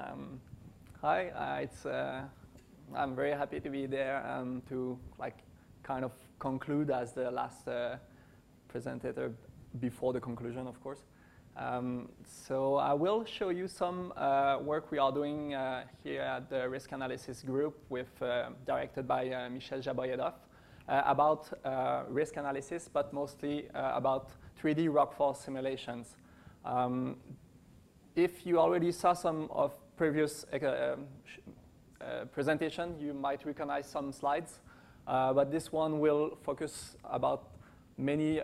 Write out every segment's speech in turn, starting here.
Um, hi, uh, it's, uh, I'm very happy to be there um, to like kind of conclude as the last uh, presenter before the conclusion, of course. Um, so I will show you some uh, work we are doing uh, here at the risk analysis group with, uh, directed by Michel Jaboyedoff about risk analysis, but mostly about 3D rockfall simulations. Um, if you already saw some of previous um, presentation, you might recognize some slides, but this one will focus about many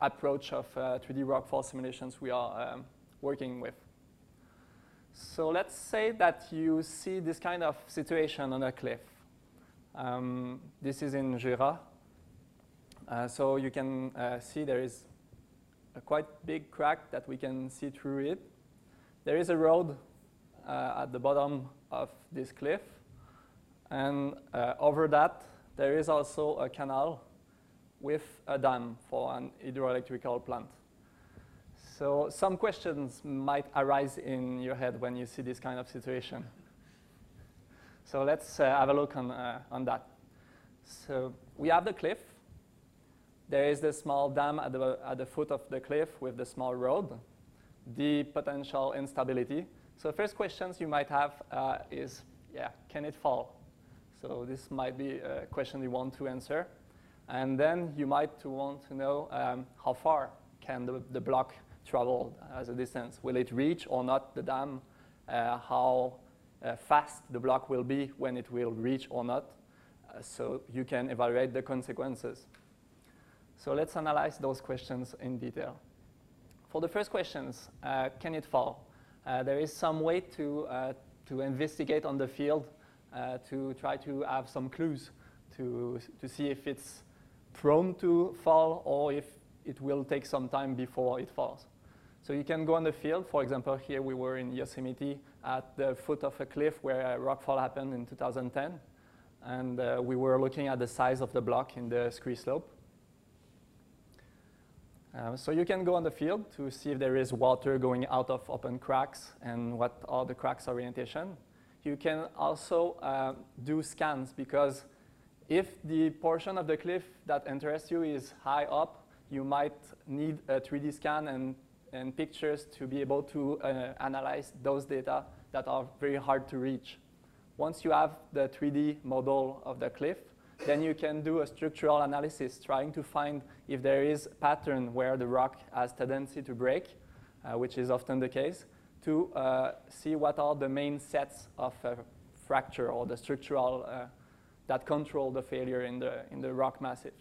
approach of uh, 3D rockfall simulations we are um, working with. So let's say that you see this kind of situation on a cliff. Um, this is in Jura. Uh, so you can uh, see there is a quite big crack that we can see through it. There is a road uh, at the bottom of this cliff. And uh, over that, there is also a canal with a dam for an hydroelectrical plant. So some questions might arise in your head when you see this kind of situation. So let's uh, have a look on, uh, on that. So we have the cliff. There is the small dam at the, at the foot of the cliff with the small road, the potential instability. So first questions you might have uh, is, yeah, can it fall? So this might be a question you want to answer. And then you might want to know um, how far can the, the block travel as a distance. Will it reach or not the dam? Uh, how uh, fast the block will be when it will reach or not. Uh, so you can evaluate the consequences. So let's analyze those questions in detail. For the first questions, uh, can it fall? Uh, there is some way to, uh, to investigate on the field to try to have some clues to, to see if it's prone to fall or if it will take some time before it falls. So you can go on the field. For example, here we were in Yosemite at the foot of a cliff where a rockfall happened in 2010. And uh, we were looking at the size of the block in the scree slope. Uh, so you can go on the field to see if there is water going out of open cracks and what are the cracks orientation. You can also uh, do scans because if the portion of the cliff that interests you is high up, you might need a 3D scan and, and pictures to be able to uh, analyze those data that are very hard to reach. Once you have the 3D model of the cliff, then you can do a structural analysis, trying to find if there is a pattern where the rock has tendency to break, uh, which is often the case, to uh, see what are the main sets of fracture or the structural uh, that control the failure in the, in the rock massif.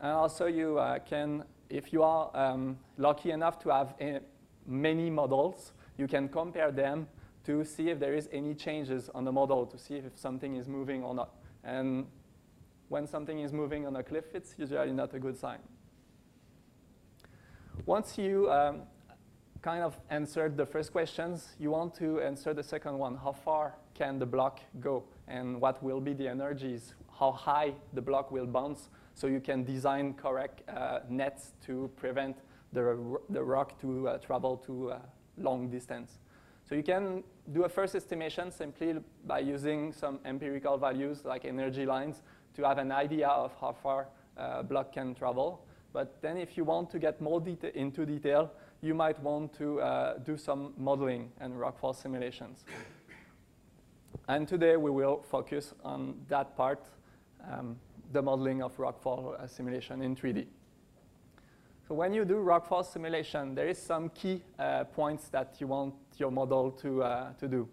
And also you uh, can, if you are um, lucky enough to have a, many models, you can compare them to see if there is any changes on the model, to see if something is moving or not. And when something is moving on a cliff, it's usually not a good sign. Once you um, kind of answered the first questions, you want to answer the second one. How far can the block go? and what will be the energies, how high the block will bounce, so you can design correct uh, nets to prevent the, the rock to uh, travel to a long distance. So you can do a first estimation simply by using some empirical values like energy lines to have an idea of how far a uh, block can travel. But then if you want to get more deta into detail, you might want to uh, do some modeling and rockfall simulations. And today we will focus on that part, um, the modeling of rockfall uh, simulation in 3D. So when you do rockfall simulation, there is some key uh, points that you want your model to, uh, to do.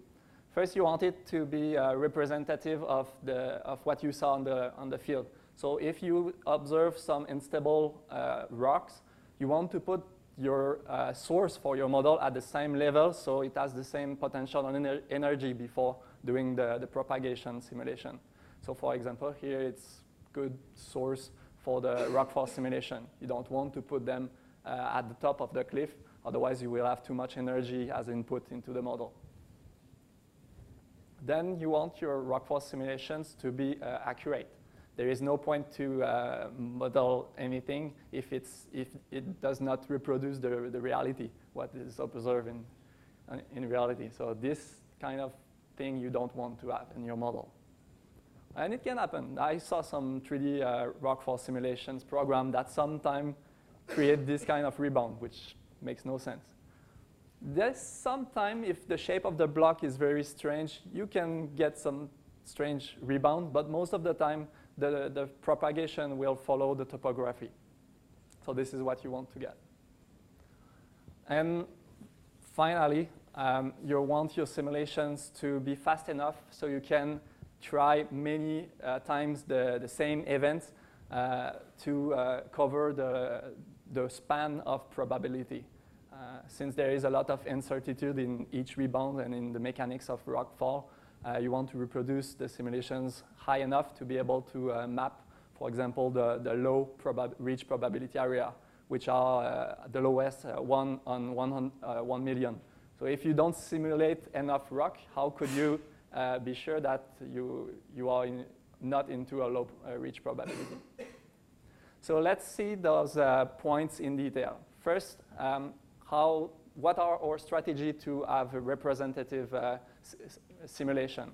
First, you want it to be uh, representative of, the, of what you saw on the, on the field. So if you observe some unstable uh, rocks, you want to put your uh, source for your model at the same level so it has the same potential and ener energy before doing the, the propagation simulation. So for example, here it's good source for the rockfall simulation. You don't want to put them uh, at the top of the cliff, otherwise you will have too much energy as input into the model. Then you want your rockfall simulations to be uh, accurate. There is no point to uh, model anything if, it's, if it does not reproduce the, the reality, what is observed in, uh, in reality. So this kind of thing you don't want to have in your model. And it can happen. I saw some 3D uh, rockfall simulations program that sometimes create this kind of rebound, which makes no sense. There's sometimes, if the shape of the block is very strange, you can get some strange rebound, but most of the time, the, the propagation will follow the topography. So this is what you want to get. And finally, um, you want your simulations to be fast enough so you can try many uh, times the, the same events uh, to uh, cover the, the span of probability. Uh, since there is a lot of uncertainty in each rebound and in the mechanics of rockfall, uh, you want to reproduce the simulations high enough to be able to uh, map, for example, the, the low probab reach probability area, which are the lowest, one on 1 million. So if you don't simulate enough rock, how could you uh, be sure that you, you are in, not into a low uh, reach probability. so let's see those uh, points in detail. First, um, how, what are our strategy to have a representative uh, simulation?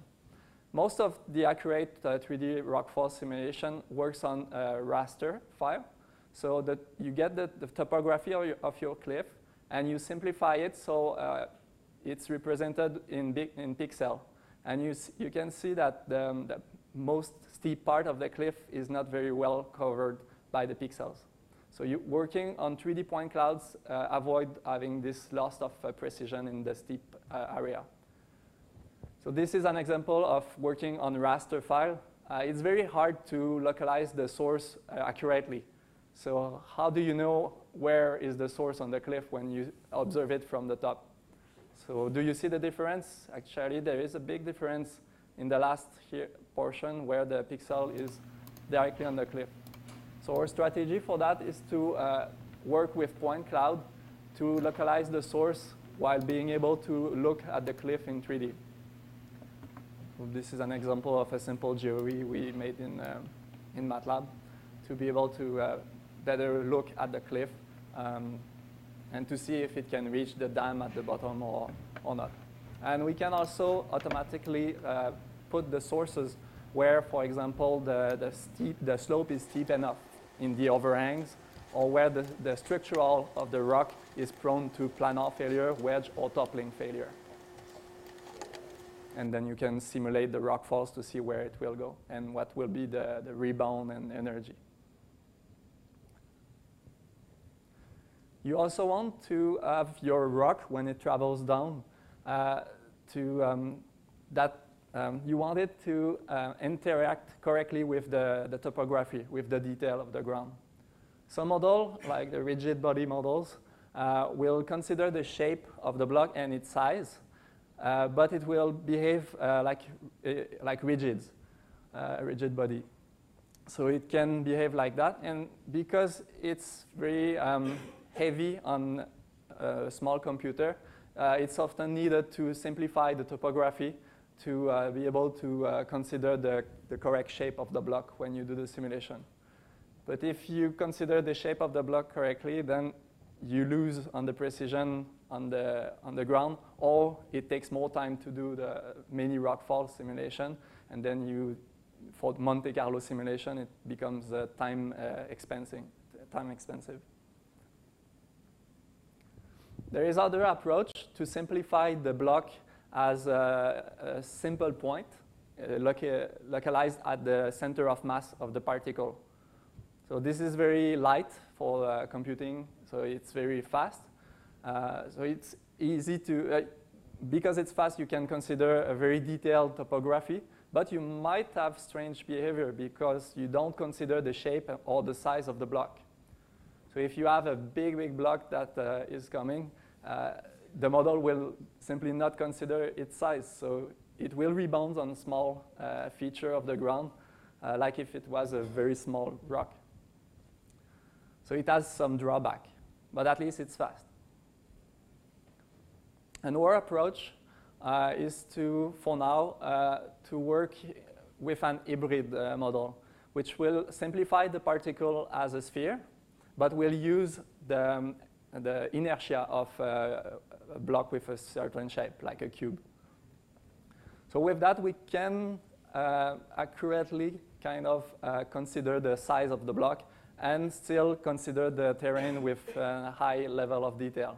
Most of the accurate 3D uh, rockfall simulation works on a raster file. So that you get the, the topography of your, of your, cliff and you simplify it so uh, it's represented in, big, in pixel. And you, you can see that the, the, most steep part of the cliff is not very well covered by the pixels. So you working on 3D point clouds uh, avoid having this loss of uh, precision in the steep uh, area. So this is an example of working on raster file. Uh, it's very hard to localize the source uh, accurately. So how do you know where is the source on the cliff when you observe it from the top? So do you see the difference? Actually, there is a big difference in the last portion where the pixel is directly on the cliff. So our strategy for that is to uh, work with point cloud to localize the source while being able to look at the cliff in 3D. This is an example of a simple GUI we made in, uh, in MATLAB to be able to uh, better look at the cliff um, and to see if it can reach the dam at the bottom or, or not. And we can also automatically uh, put the sources where, for example, the, the, steep, the slope is steep enough in the overhangs or where the, the structural of the rock is prone to planar failure, wedge, or toppling failure. And then you can simulate the rock falls to see where it will go and what will be the, the rebound and energy. You also want to have your rock when it travels down uh, to um, that um, you want it to uh, interact correctly with the, the topography, with the detail of the ground. Some models, like the rigid body models, uh, will consider the shape of the block and its size, uh, but it will behave uh, like, uh, like rigids, rigid body. So it can behave like that, and because it's very um, heavy on a small computer, uh, it's often needed to simplify the topography to uh, be able to uh, consider the, the correct shape of the block when you do the simulation. But if you consider the shape of the block correctly, then you lose on the precision on the, on the ground, or it takes more time to do the mini rockfall simulation, and then you, for Monte Carlo simulation, it becomes uh, time, uh, expensing, time expensive. There is other approach to simplify the block as a, a simple point uh, loca localized at the center of mass of the particle. So this is very light for uh, computing, so it's very fast. Uh, so it's easy to, uh, because it's fast, you can consider a very detailed topography, but you might have strange behavior because you don't consider the shape or the size of the block. So if you have a big, big block that uh, is coming, uh, the model will simply not consider its size. So it will rebound on a small uh, feature of the ground, uh, like if it was a very small rock. So it has some drawback, but at least it's fast. And our approach uh, is to, for now, uh, to work with an hybrid uh, model, which will simplify the particle as a sphere, but will use the um, the inertia of uh, a block with a certain shape, like a cube. So with that, we can uh, accurately kind of uh, consider the size of the block and still consider the terrain with a high level of detail.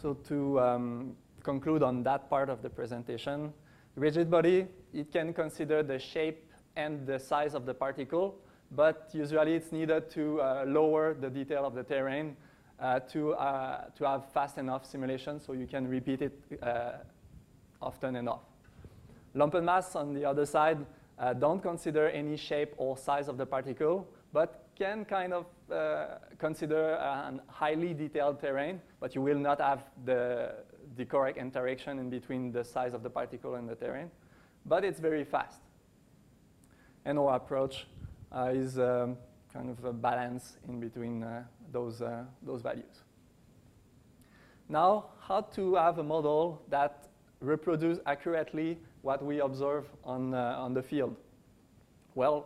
So to um, conclude on that part of the presentation, rigid body, it can consider the shape and the size of the particle, but usually it's needed to uh, lower the detail of the terrain uh, to, uh, to have fast enough simulation so you can repeat it uh, often enough. Lumped mass, on the other side, uh, don't consider any shape or size of the particle, but can kind of uh, consider a highly detailed terrain, but you will not have the, the correct interaction in between the size of the particle and the terrain. But it's very fast. And our approach is um, kind of a balance in between uh, those, uh, those values. Now, how to have a model that reproduce accurately what we observe on, uh, on the field? Well,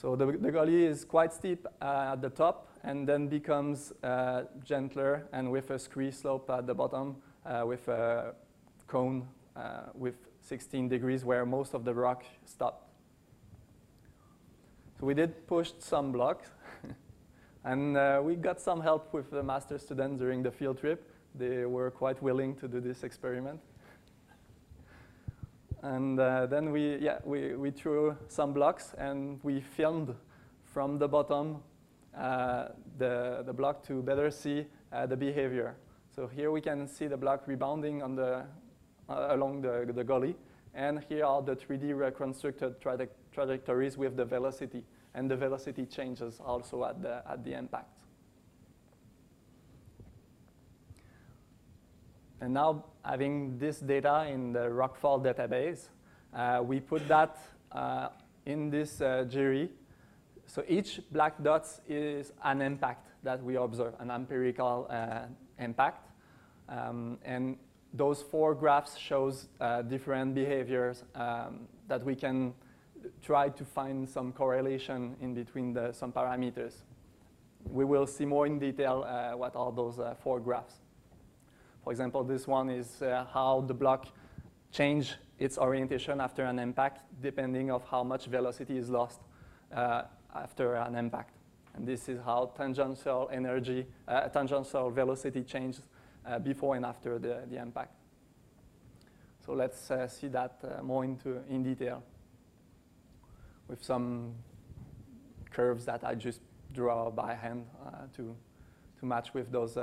So the, the gully is quite steep uh, at the top and then becomes uh, gentler and with a scree slope at the bottom uh, with a cone uh, with 16 degrees where most of the rock stopped. So we did push some blocks and uh, we got some help with the master students during the field trip. They were quite willing to do this experiment. And uh, then we, yeah, we, we threw some blocks and we filmed from the bottom uh, the, the block to better see uh, the behavior. So here we can see the block rebounding on the, uh, along the, the gully. And here are the 3D reconstructed traje trajectories with the velocity. And the velocity changes also at the, at the impact. And now having this data in the rockfall database, uh, we put that uh, in this uh, GRE. So each black dot is an impact that we observe, an empirical uh, impact. Um, and those four graphs shows uh, different behaviors um, that we can try to find some correlation in between the, some parameters. We will see more in detail uh, what are those four graphs. For example, this one is uh, how the block change its orientation after an impact, depending of how much velocity is lost uh, after an impact. And this is how tangential energy, uh, tangential velocity changes uh, before and after the, the impact. So let's uh, see that uh, more into in detail with some curves that I just draw by hand to, to match with those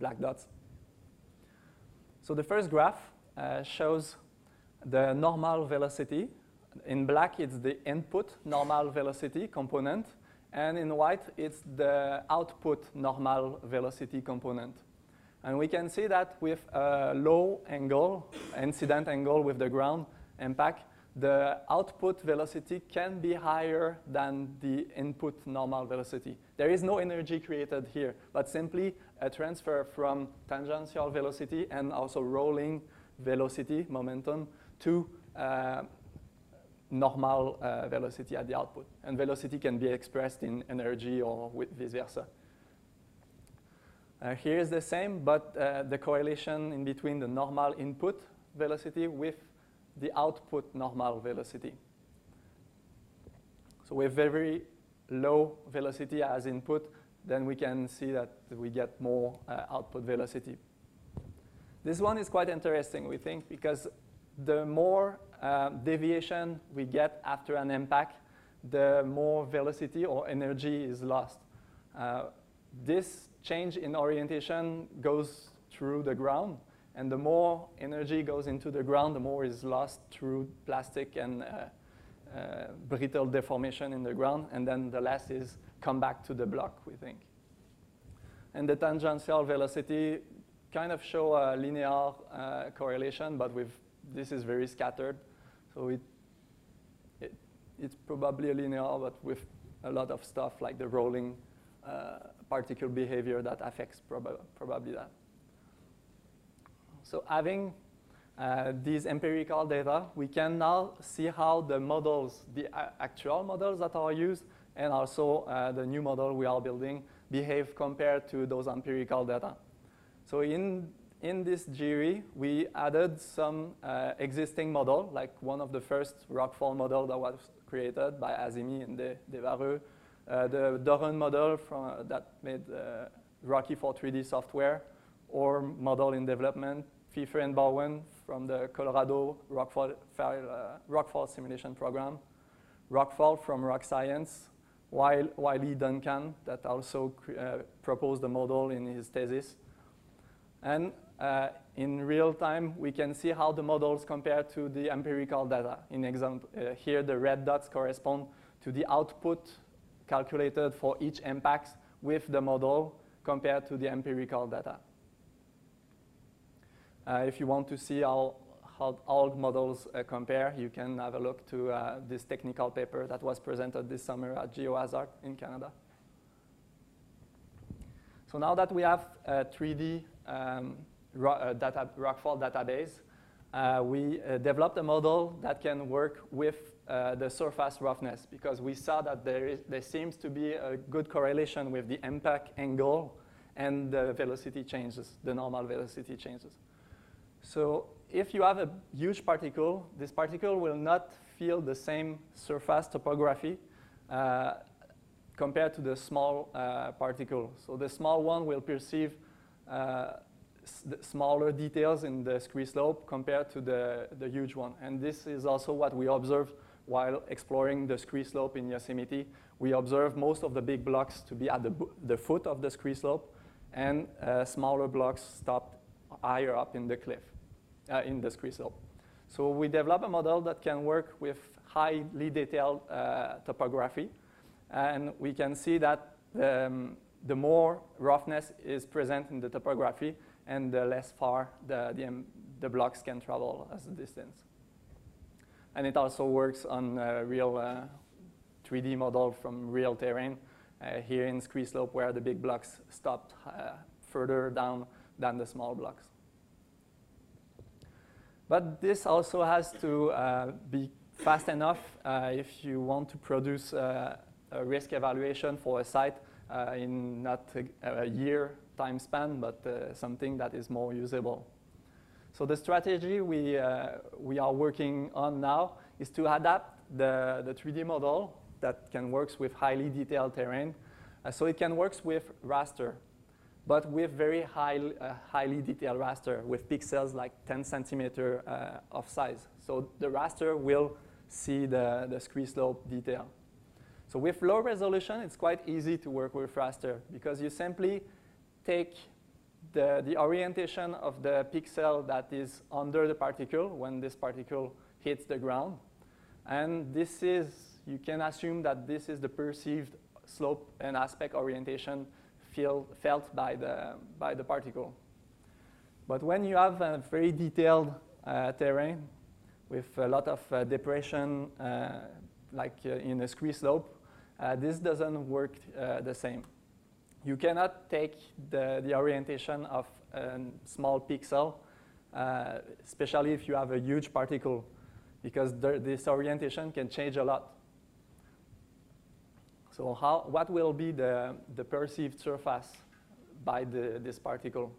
black dots. So the first graph uh, shows the normal velocity. In black, it's the input normal velocity component. And in white, it's the output normal velocity component. And we can see that with a low angle, incident angle with the ground impact, the output velocity can be higher than the input normal velocity. There is no energy created here, but simply a transfer from tangential velocity and also rolling velocity, momentum, to uh, normal uh, velocity at the output. And velocity can be expressed in energy or vice versa. Uh, here is the same, but uh, the correlation in between the normal input velocity with the output normal velocity. So with very low velocity as input, then we can see that we get more uh, output velocity. This one is quite interesting, we think, because the more uh, deviation we get after an impact, the more velocity or energy is lost. Uh, this change in orientation goes through the ground, and the more energy goes into the ground, the more is lost through plastic and uh, uh, brittle deformation in the ground, and then the less is come back to the block, we think. And the tangential velocity kind of show a linear uh, correlation, but with this is very scattered. So it, it, it's probably linear, but with a lot of stuff like the rolling uh, particle behavior that affects prob probably that. So having uh, these empirical data, we can now see how the models, the actual models that are used, and also uh, the new model we are building behave compared to those empirical data. So in, in this GRE, we added some uh, existing model, like one of the first rockfall model that was created by Azimi and De, Desvarreux, uh, the Dorren model from, uh, that made uh, Rockyfor3D software, or model in development, Pfeiffer and Bowen from the Colorado Rockfall, uh, Rockfall Simulation Program, RocFall from Rock Science, Wyllie Duncan that also uh, proposed the model in his thesis. And uh, in real time, we can see how the models compare to the empirical data. In example, uh, here the red dots correspond to the output calculated for each impact with the model compared to the empirical data. Uh, if you want to see how, how all models uh, compare, you can have a look to uh, this technical paper that was presented this summer at GeoHazard in Canada. So now that we have a 3D um, data, rockfall database, uh, we uh, developed a model that can work with uh, the surface roughness because we saw that there, is, there seems to be a good correlation with the impact angle and the velocity changes, the normal velocity changes. So if you have a huge particle, this particle will not feel the same surface topography uh, compared to the small uh, particle. So the small one will perceive uh, smaller details in the scree slope compared to the, the huge one. And this is also what we observed while exploring the scree slope in Yosemite. We observed most of the big blocks to be at the, the foot of the scree slope, and uh, smaller blocks stopped higher up in the cliff, uh, in the scree slope. So we develop a model that can work with highly detailed uh, topography. And we can see that the, um, the more roughness is present in the topography and the less far the, the, um, the blocks can travel as a distance. And it also works on a real uh, 3D model from real terrain uh, here in Scree Slope where the big blocks stopped uh, further down than the small blocks. But this also has to uh, be fast enough uh, if you want to produce uh, a risk evaluation for a site uh, in not a, a, year time span, but uh, something that is more usable. So the strategy we, uh, we are working on now is to adapt the, the 3D model that can work with highly detailed terrain. so it can work with raster but with very high, uh, highly detailed raster with pixels like 10 centimeter uh, of size. So the raster will see the, the scree slope detail. So with low resolution, it's quite easy to work with raster because you simply take the, the orientation of the pixel that is under the particle when this particle hits the ground. And this is, you can assume that this is the perceived slope and aspect orientation feel, felt by the, by the particle. But when you have a very detailed uh, terrain with a lot of uh, depression, uh, like uh, in a scree slope, uh, this doesn't work uh, the same. You cannot take the, the orientation of a small pixel, especially if you have a huge particle, because this orientation can change a lot. So how, what will be the, the perceived surface by the, this particle?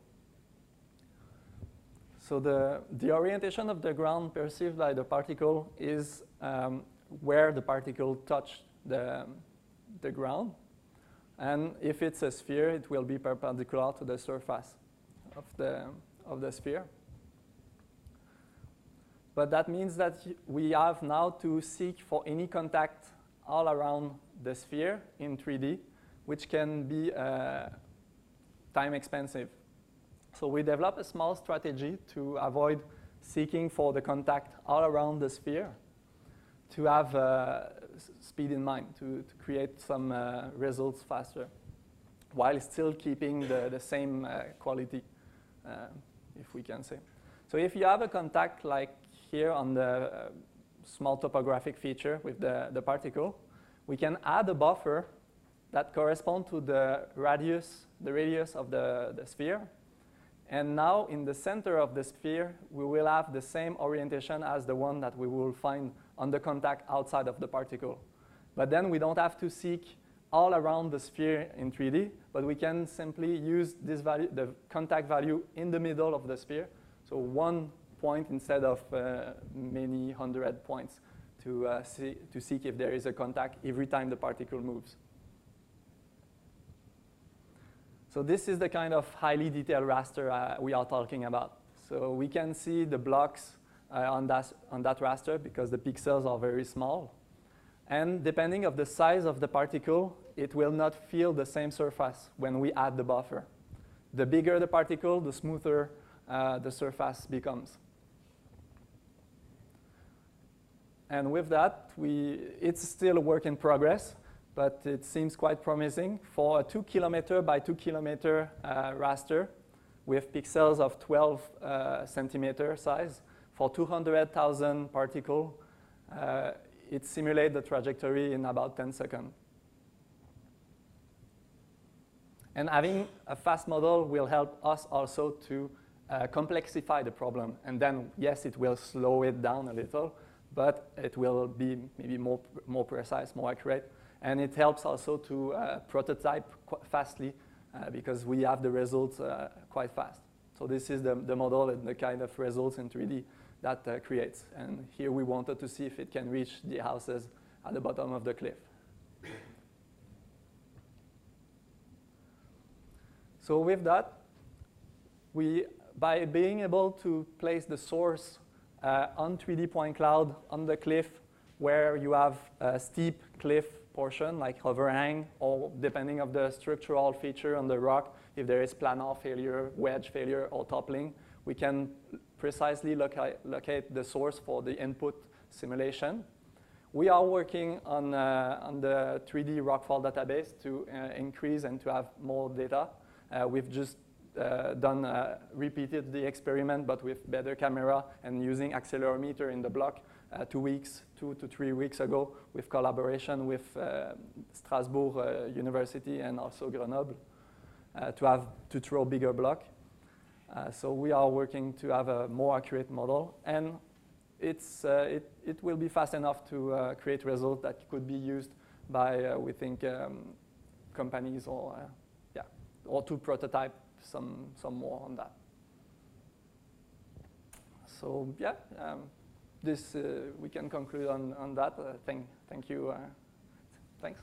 So the, the orientation of the ground perceived by the particle is um, where the particle touched the, the ground. And if it's a sphere, it will be perpendicular to the surface of the, of the sphere. But that means that we have now to seek for any contact all around the sphere in 3D, which can be uh, time expensive. So we developed a small strategy to avoid seeking for the contact all around the sphere to have uh, speed in mind, to, to create some uh, results faster, while still keeping the, the same uh, quality, uh, if we can say. So if you have a contact like here on the uh, small topographic feature with the, the particle, we can add a buffer that corresponds to the radius, the radius of the, the sphere. And now in the center of the sphere, we will have the same orientation as the one that we will find on the contact outside of the particle. But then we don't have to seek all around the sphere in 3D, but we can simply use this value, the contact value in the middle of the sphere. So one point instead of uh, many hundred points to, uh, see, to seek if there is a contact every time the particle moves. So this is the kind of highly detailed raster uh, we are talking about. So we can see the blocks on, that, on that raster because the pixels are very small. And depending of the size of the particle, it will not feel the same surface when we add the buffer. The bigger the particle, the smoother uh, the surface becomes. And with that, we, it's still a work in progress, but it seems quite promising. For a two kilometer by two kilometer uh, raster with pixels of 12 uh, centimeter size, for 200,000 particle, uh, it simulates the trajectory in about 10 seconds. And having a fast model will help us also to uh, complexify the problem. And then, yes, it will slow it down a little, but it will be maybe more, more precise, more accurate. And it helps also to uh, prototype fastly uh, because we have the results uh, quite fast. So this is the, the model and the kind of results in 3D that uh, creates. And here we wanted to see if it can reach the houses at the bottom of the cliff. So with that, we, by being able to place the source uh, on 3D point cloud on the cliff where you have a steep cliff portion like overhang or depending of the structural feature on the rock, if there is planar failure, wedge failure, or toppling, we can precisely loca locate the source for the input simulation. We are working on, uh, on the 3D rockfall database to uh, increase and to have more data. Uh, we've just uh, done, uh, repeated the experiment, but with better camera and using accelerometer in the block uh, two weeks, two to three weeks ago with collaboration with uh, Strasbourg uh, University and also Grenoble to have to throw bigger block. so we are working to have a more accurate model and it's, it, it will be fast enough to create results that could be used by, we think, um, companies or yeah, or to prototype some, some more on that. So yeah, um, this uh, we can conclude on, on that. Uh, thank, thank you. Uh, thanks.